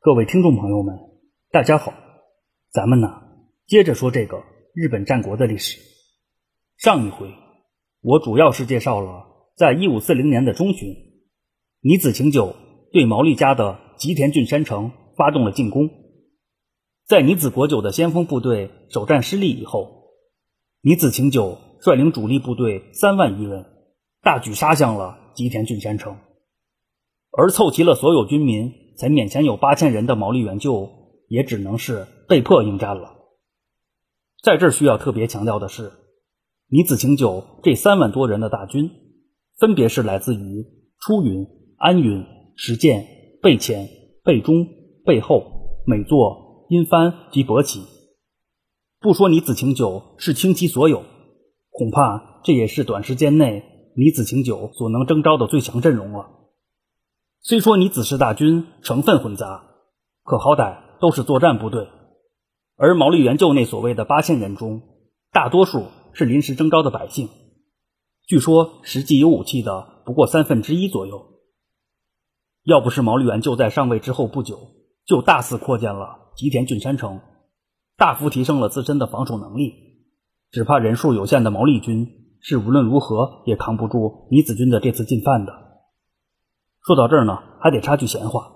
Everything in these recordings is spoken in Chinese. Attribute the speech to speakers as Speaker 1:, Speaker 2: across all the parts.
Speaker 1: 各位听众朋友们，大家好，咱们呢接着说这个日本战国的历史。上一回我主要是介绍了，在一五四零年的中旬，尼子晴久对毛利家的吉田郡山城发动了进攻。在尼子国久的先锋部队首战失利以后，尼子晴久率领主力部队三万余人，大举杀向了吉田郡山城，而凑齐了所有军民。才勉强有八千人的毛利元就，也只能是被迫应战了。在这需要特别强调的是，尼子晴久这三万多人的大军，分别是来自于出云、安云、石见、备前、备中、备后、美作、阴帆及伯崎。不说尼子晴久是倾其所有，恐怕这也是短时间内尼子晴久所能征召的最强阵容了。虽说你子氏大军成分混杂，可好歹都是作战部队，而毛利元就那所谓的八千人中，大多数是临时征召的百姓，据说实际有武器的不过三分之一左右。要不是毛利元就在上位之后不久就大肆扩建了吉田郡山城，大幅提升了自身的防守能力，只怕人数有限的毛利军是无论如何也扛不住尼子军的这次进犯的。说到这儿呢，还得插句闲话。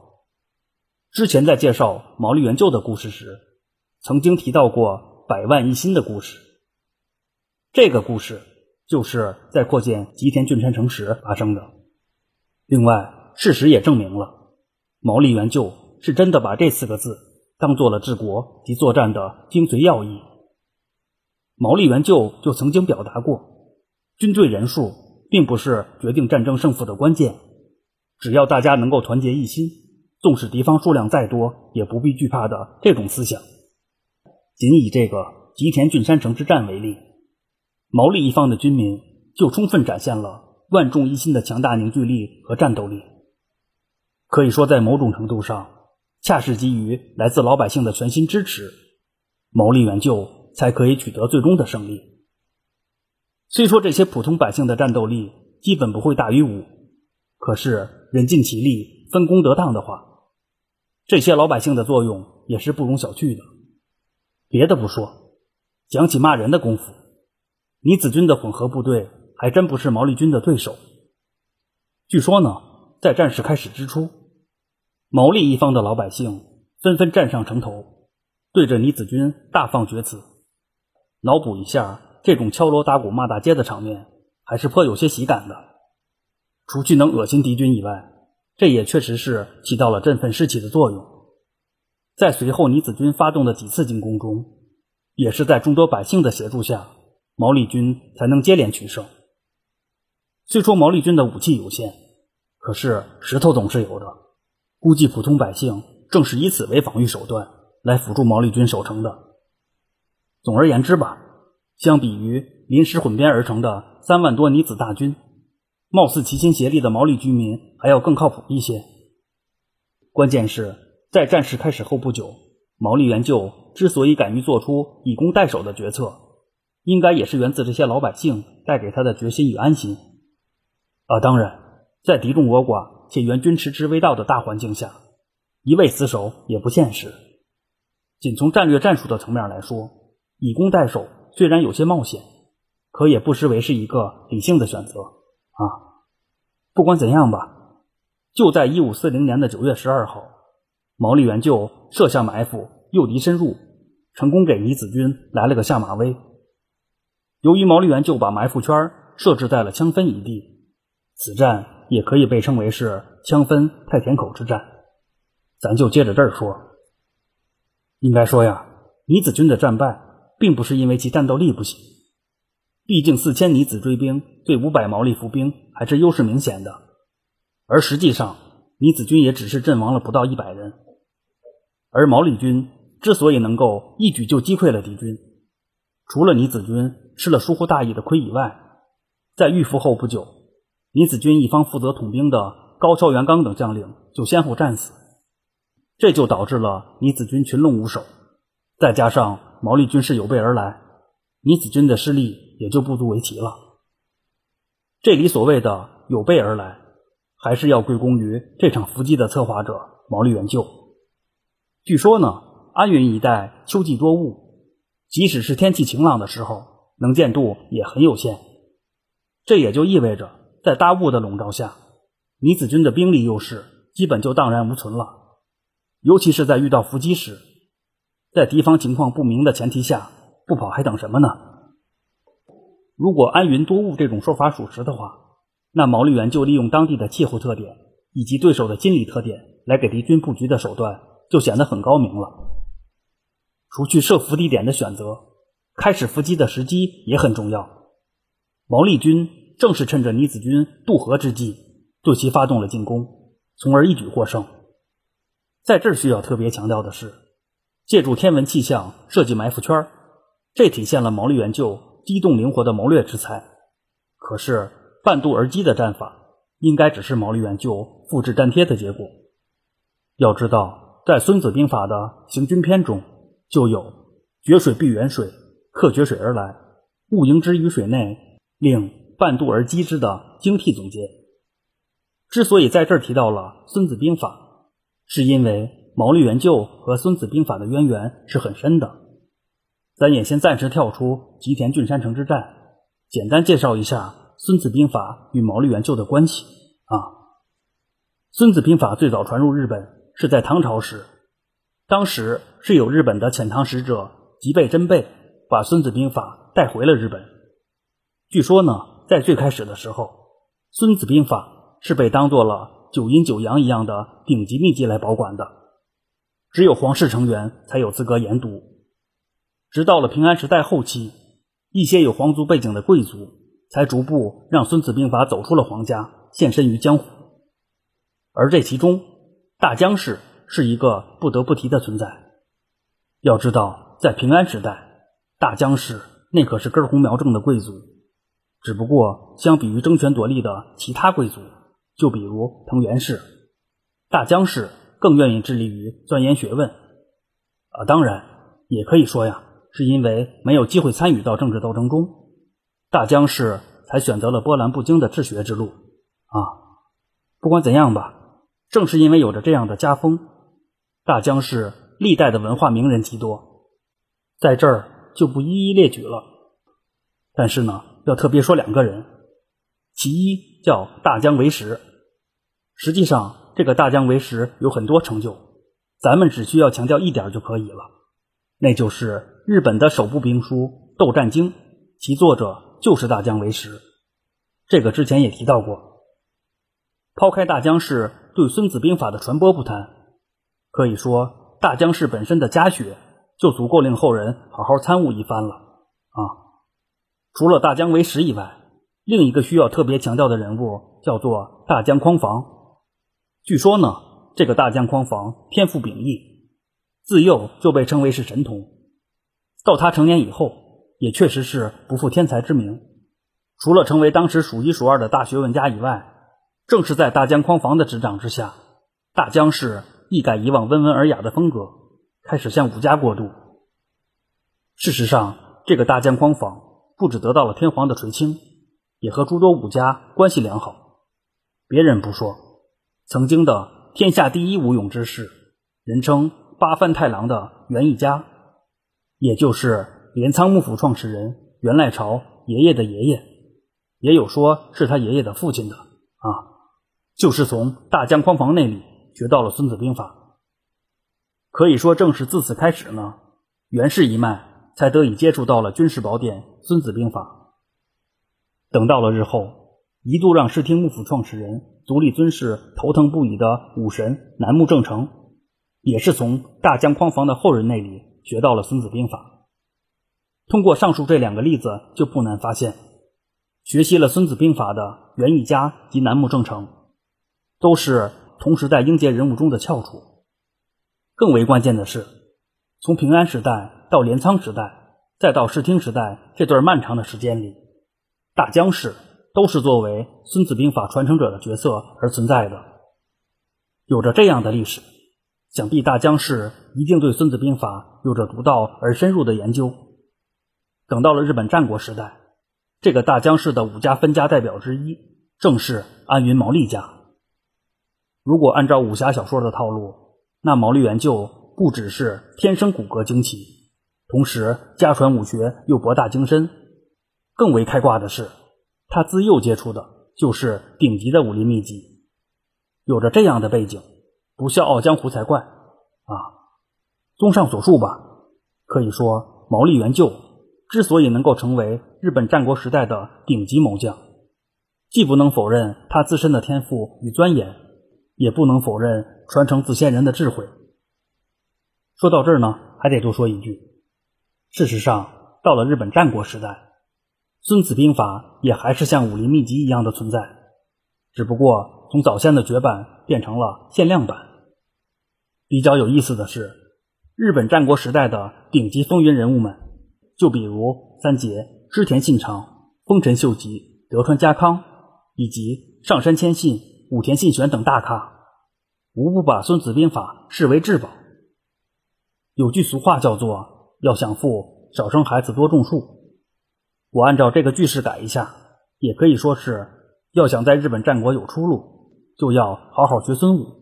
Speaker 1: 之前在介绍毛利元就的故事时，曾经提到过百万一心的故事。这个故事就是在扩建吉田郡山城时发生的。另外，事实也证明了毛利元就是真的把这四个字当做了治国及作战的精髓要义。毛利元就就曾经表达过，军队人数并不是决定战争胜负的关键。只要大家能够团结一心，纵使敌方数量再多，也不必惧怕的这种思想。仅以这个吉田郡山城之战为例，毛利一方的军民就充分展现了万众一心的强大凝聚力和战斗力。可以说，在某种程度上，恰是基于来自老百姓的全心支持，毛利元就才可以取得最终的胜利。虽说这些普通百姓的战斗力基本不会大于五。可是人尽其力，分工得当的话，这些老百姓的作用也是不容小觑的。别的不说，讲起骂人的功夫，倪子军的混合部队还真不是毛利军的对手。据说呢，在战事开始之初，毛利一方的老百姓纷纷站上城头，对着倪子军大放厥词。脑补一下这种敲锣打鼓骂大街的场面，还是颇有些喜感的。除去能恶心敌军以外，这也确实是起到了振奋士气的作用。在随后倪子军发动的几次进攻中，也是在众多百姓的协助下，毛利军才能接连取胜。虽说毛利军的武器有限，可是石头总是有的。估计普通百姓正是以此为防御手段来辅助毛利军守城的。总而言之吧，相比于临时混编而成的三万多尼子大军。貌似齐心协力的毛利居民还要更靠谱一些。关键是，在战事开始后不久，毛利元就之所以敢于做出以攻代守的决策，应该也是源自这些老百姓带给他的决心与安心。啊，当然，在敌众我寡且援军迟迟未到的大环境下，一味死守也不现实。仅从战略战术的层面来说，以攻代守虽然有些冒险，可也不失为是一个理性的选择。啊，不管怎样吧，就在一五四零年的九月十二号，毛利元就设下埋伏，诱敌深入，成功给尼子军来了个下马威。由于毛利元就把埋伏圈设置在了枪分一地，此战也可以被称为是枪分太田口之战。咱就接着这儿说，应该说呀，尼子军的战败并不是因为其战斗力不行。毕竟四千尼子追兵对五百毛利伏兵还是优势明显的，而实际上尼子军也只是阵亡了不到一百人。而毛利军之所以能够一举就击溃了敌军，除了尼子军吃了疏忽大意的亏以外，在遇伏后不久，尼子军一方负责统兵的高桥元刚等将领就先后战死，这就导致了尼子军群龙无首，再加上毛利军是有备而来。倪子军的失利也就不足为奇了。这里所谓的有备而来，还是要归功于这场伏击的策划者毛利元就。据说呢，安云一带秋季多雾，即使是天气晴朗的时候，能见度也很有限。这也就意味着，在大雾的笼罩下，倪子军的兵力优势基本就荡然无存了。尤其是在遇到伏击时，在敌方情况不明的前提下，不跑还等什么呢？如果安云多雾这种说法属实的话，那毛利元就利用当地的气候特点以及对手的心理特点来给敌军布局的手段就显得很高明了。除去设伏地点的选择，开始伏击的时机也很重要。毛利军正是趁着倪子军渡河之际，对其发动了进攻，从而一举获胜。在这儿需要特别强调的是，借助天文气象设计埋伏圈儿，这体现了毛利元就机动灵活的谋略之才。可是半渡而击的战法，应该只是毛利元就复制粘贴的结果。要知道，在《孙子兵法》的行军篇中，就有“决水必远水，克决水而来，勿迎之于水内，令半渡而击之”的精辟总结。之所以在这儿提到了《孙子兵法》。是因为毛利元就和《孙子兵法》的渊源是很深的。咱也先暂时跳出吉田郡山城之战，简单介绍一下《孙子兵法》与毛利元就的关系啊。《孙子兵法》最早传入日本是在唐朝时，当时是有日本的遣唐使者吉备真备把《孙子兵法》带回了日本。据说呢，在最开始的时候，《孙子兵法》是被当做了。九阴九阳一样的顶级秘籍来保管的，只有皇室成员才有资格研读。直到了平安时代后期，一些有皇族背景的贵族才逐步让《孙子兵法》走出了皇家，现身于江湖。而这其中，大江氏是一个不得不提的存在。要知道，在平安时代，大江氏那可是根红苗正的贵族，只不过相比于争权夺利的其他贵族。就比如藤原氏、大江氏更愿意致力于钻研学问，啊，当然也可以说呀，是因为没有机会参与到政治斗争中，大江氏才选择了波澜不惊的治学之路啊。不管怎样吧，正是因为有着这样的家风，大江氏历代的文化名人极多，在这儿就不一一列举了。但是呢，要特别说两个人。其一叫大江为实，实际上这个大江为实有很多成就，咱们只需要强调一点就可以了，那就是日本的首部兵书《斗战经》，其作者就是大江为实。这个之前也提到过。抛开大江氏对《孙子兵法》的传播不谈，可以说大江氏本身的家学就足够令后人好好参悟一番了啊。除了大江为实以外。另一个需要特别强调的人物叫做大江匡房。据说呢，这个大江匡房天赋秉异，自幼就被称为是神童。到他成年以后，也确实是不负天才之名。除了成为当时数一数二的大学问家以外，正是在大江匡房的执掌之下，大江氏一改以往温文尔雅的风格，开始向武家过渡。事实上，这个大江匡房不止得到了天皇的垂青。也和诸多武家关系良好。别人不说，曾经的天下第一武勇之士，人称八幡太郎的源义家，也就是镰仓幕府创始人源赖朝爷爷的爷爷，也有说是他爷爷的父亲的啊，就是从大江匡房那里学到了《孙子兵法》。可以说，正是自此开始呢，源氏一脉才得以接触到了军事宝典《孙子兵法》。等到了日后，一度让室町幕府创始人足利尊氏头疼不已的武神楠木正成，也是从大江匡房的后人那里学到了《孙子兵法》。通过上述这两个例子，就不难发现，学习了《孙子兵法》的源义家及楠木正成，都是同时代英杰人物中的翘楚。更为关键的是，从平安时代到镰仓时代，再到室町时代这段漫长的时间里。大江氏都是作为《孙子兵法》传承者的角色而存在的，有着这样的历史，想必大江氏一定对《孙子兵法》有着独到而深入的研究。等到了日本战国时代，这个大江氏的五家分家代表之一，正是安云毛利家。如果按照武侠小说的套路，那毛利元就不只是天生骨骼惊奇，同时家传武学又博大精深。更为开挂的是，他自幼接触的就是顶级的武林秘籍。有着这样的背景，不笑傲江湖才怪啊！综上所述吧，可以说毛利元就之所以能够成为日本战国时代的顶级猛将，既不能否认他自身的天赋与钻研，也不能否认传承自先人的智慧。说到这儿呢，还得多说一句：事实上，到了日本战国时代，《孙子兵法》也还是像武林秘籍一样的存在，只不过从早先的绝版变成了限量版。比较有意思的是，日本战国时代的顶级风云人物们，就比如三杰织田信长、丰臣秀吉、德川家康，以及上杉谦信、武田信玄等大咖，无不把《孙子兵法》视为至宝。有句俗话叫做“要想富，少生孩子，多种树”。我按照这个句式改一下，也可以说是要想在日本战国有出路，就要好好学孙武。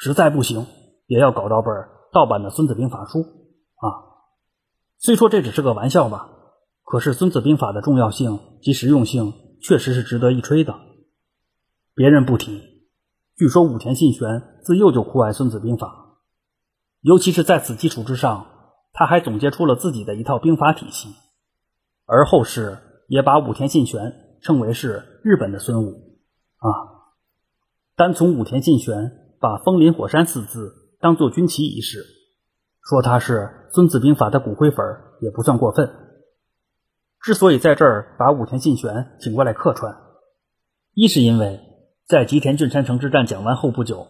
Speaker 1: 实在不行，也要搞到本盗版的《孙子兵法》书啊。虽说这只是个玩笑吧，可是《孙子兵法》的重要性及实用性确实是值得一吹的。别人不提，据说武田信玄自幼就酷爱《孙子兵法》。尤其是在此基础之上，他还总结出了自己的一套兵法体系，而后世也把武田信玄称为是日本的孙武啊。单从武田信玄把“风林火山”四字当做军旗一事，说他是《孙子兵法》的骨灰粉也不算过分。之所以在这儿把武田信玄请过来客串，一是因为在吉田郡山城之战讲完后不久，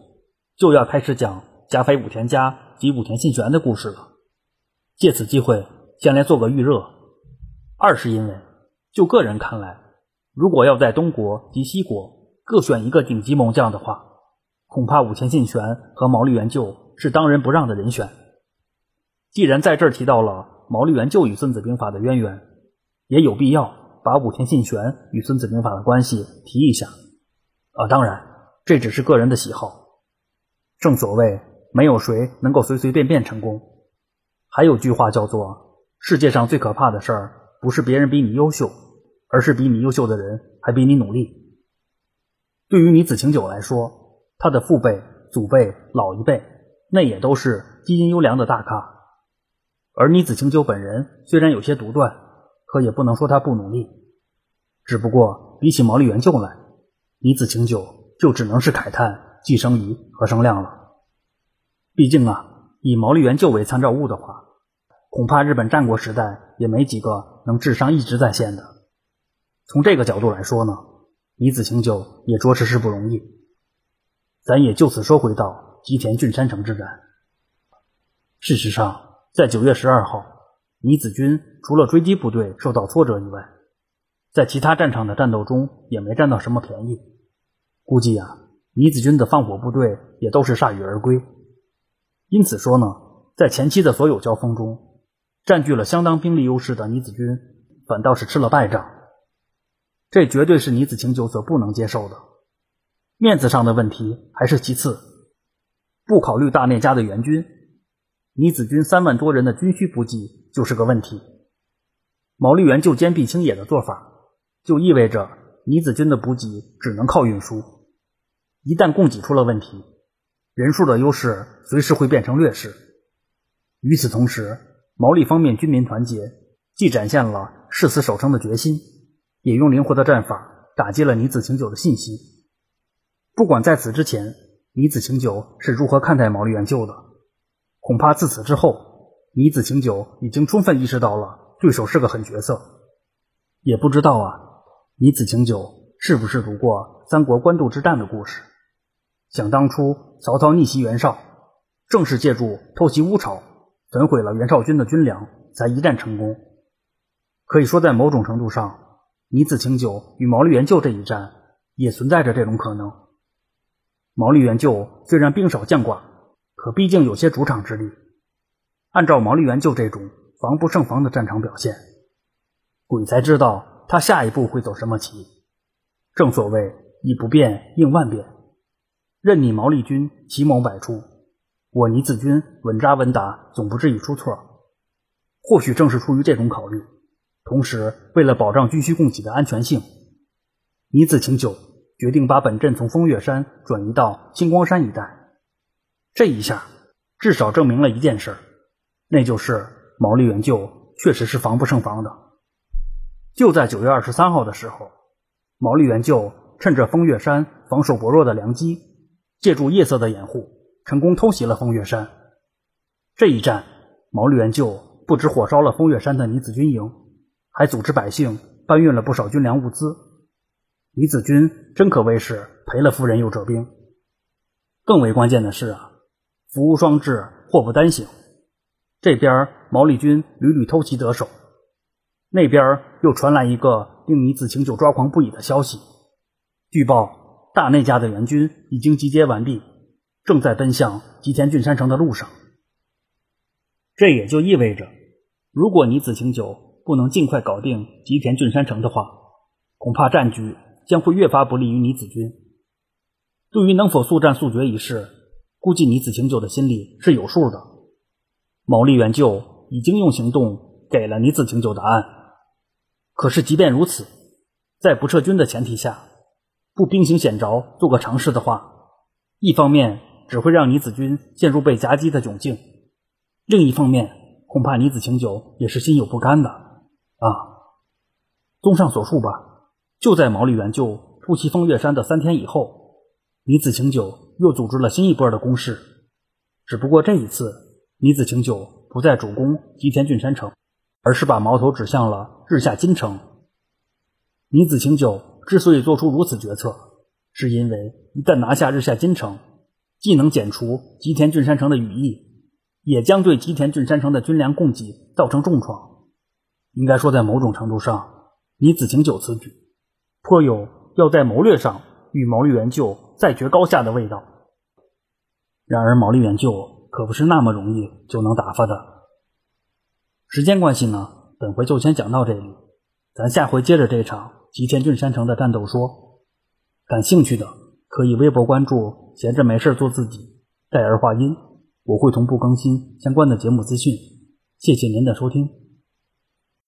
Speaker 1: 就要开始讲加菲武田家。及武田信玄的故事了，借此机会先来做个预热。二是因为，就个人看来，如果要在东国及西国各选一个顶级猛将的话，恐怕武田信玄和毛利元就是当仁不让的人选。既然在这儿提到了毛利元就与孙子兵法的渊源，也有必要把武田信玄与孙子兵法的关系提一下。啊，当然，这只是个人的喜好。正所谓。没有谁能够随随便便成功。还有句话叫做：“世界上最可怕的事儿，不是别人比你优秀，而是比你优秀的人还比你努力。”对于女子晴酒来说，他的父辈、祖辈、老一辈，那也都是基因优良的大咖。而女子晴酒本人虽然有些独断，可也不能说他不努力。只不过比起毛利元就来，女子晴酒就只能是慨叹寄生于和生亮了。毕竟啊，以毛利元就为参照物的话，恐怕日本战国时代也没几个能智商一直在线的。从这个角度来说呢，李子清就也着实是不容易。咱也就此说回到吉田郡山城之战。事实上，在九月十二号，尼子军除了追击部队受到挫折以外，在其他战场的战斗中也没占到什么便宜。估计啊，尼子军的放火部队也都是铩羽而归。因此说呢，在前期的所有交锋中，占据了相当兵力优势的尼子军，反倒是吃了败仗。这绝对是尼子晴久所不能接受的。面子上的问题还是其次，不考虑大内家的援军，尼子军三万多人的军需补给就是个问题。毛利元就坚壁清野的做法，就意味着尼子军的补给只能靠运输，一旦供给出了问题。人数的优势随时会变成劣势。与此同时，毛利方面军民团结，既展现了誓死守城的决心，也用灵活的战法打击了尼子晴久的信心。不管在此之前尼子晴久是如何看待毛利元就的，恐怕自此之后，尼子晴久已经充分意识到了对手是个狠角色。也不知道啊，尼子晴久是不是读过三国官渡之战的故事？想当初，曹操逆袭袁绍，正是借助偷袭乌巢，焚毁了袁绍军的军粮，才一战成功。可以说，在某种程度上，尼子晴久与毛利元就这一战也存在着这种可能。毛利元就虽然兵少将寡，可毕竟有些主场之力。按照毛利元就这种防不胜防的战场表现，鬼才知道他下一步会走什么棋。正所谓以不变应万变。任你毛利军奇谋百出，我倪子军稳扎稳打，总不至于出错。或许正是出于这种考虑，同时为了保障军需供给的安全性，倪子请求决定把本镇从风月山转移到星光山一带。这一下至少证明了一件事，那就是毛利元就确实是防不胜防的。就在九月二十三号的时候，毛利元就趁着风月山防守薄弱的良机，借助夜色的掩护，成功偷袭了风月山。这一战，毛利元就不止火烧了风月山的女子军营，还组织百姓搬运了不少军粮物资。李子军真可谓是赔了夫人又折兵。更为关键的是啊，福无双至，祸不单行。这边毛利军屡屡偷袭得手，那边又传来一个令李子晴就抓狂不已的消息。据报，大内家的援军已经集结完毕，正在奔向吉田郡山城的路上。这也就意味着，如果尼子晴久不能尽快搞定吉田郡山城的话，恐怕战局。将会越发不利于倪子军。对于能否速战速决一事，估计倪子清九的心里是有数的。毛利元就已经用行动给了倪子清九答案。可是，即便如此，在不撤军的前提下，不兵行险着做个尝试的话，一方面只会让倪子军陷入被夹击的窘境，另一方面恐怕倪子清九也是心有不甘的啊。综上所述吧。就在毛利元就突袭风月山的三天以后，李子晴久又组织了新一波的攻势。只不过这一次，李子晴久不再主攻吉田郡山城，而是把矛头指向了日下金城。李子晴久之所以做出如此决策，是因为一旦拿下日下金城，既能减除吉田郡山城的羽翼，也将对吉田郡山城的军粮供给造成重创。应该说，在某种程度上，李子晴久此举。颇有要在谋略上与毛利元就再决高下的味道。然而毛利元就可不是那么容易就能打发的。时间关系呢，本回就先讲到这里，咱下回接着这场吉田郡山城的战斗说。感兴趣的可以微博关注“闲着没事做自己”，戴尔话音，我会同步更新相关的节目资讯。谢谢您的收听。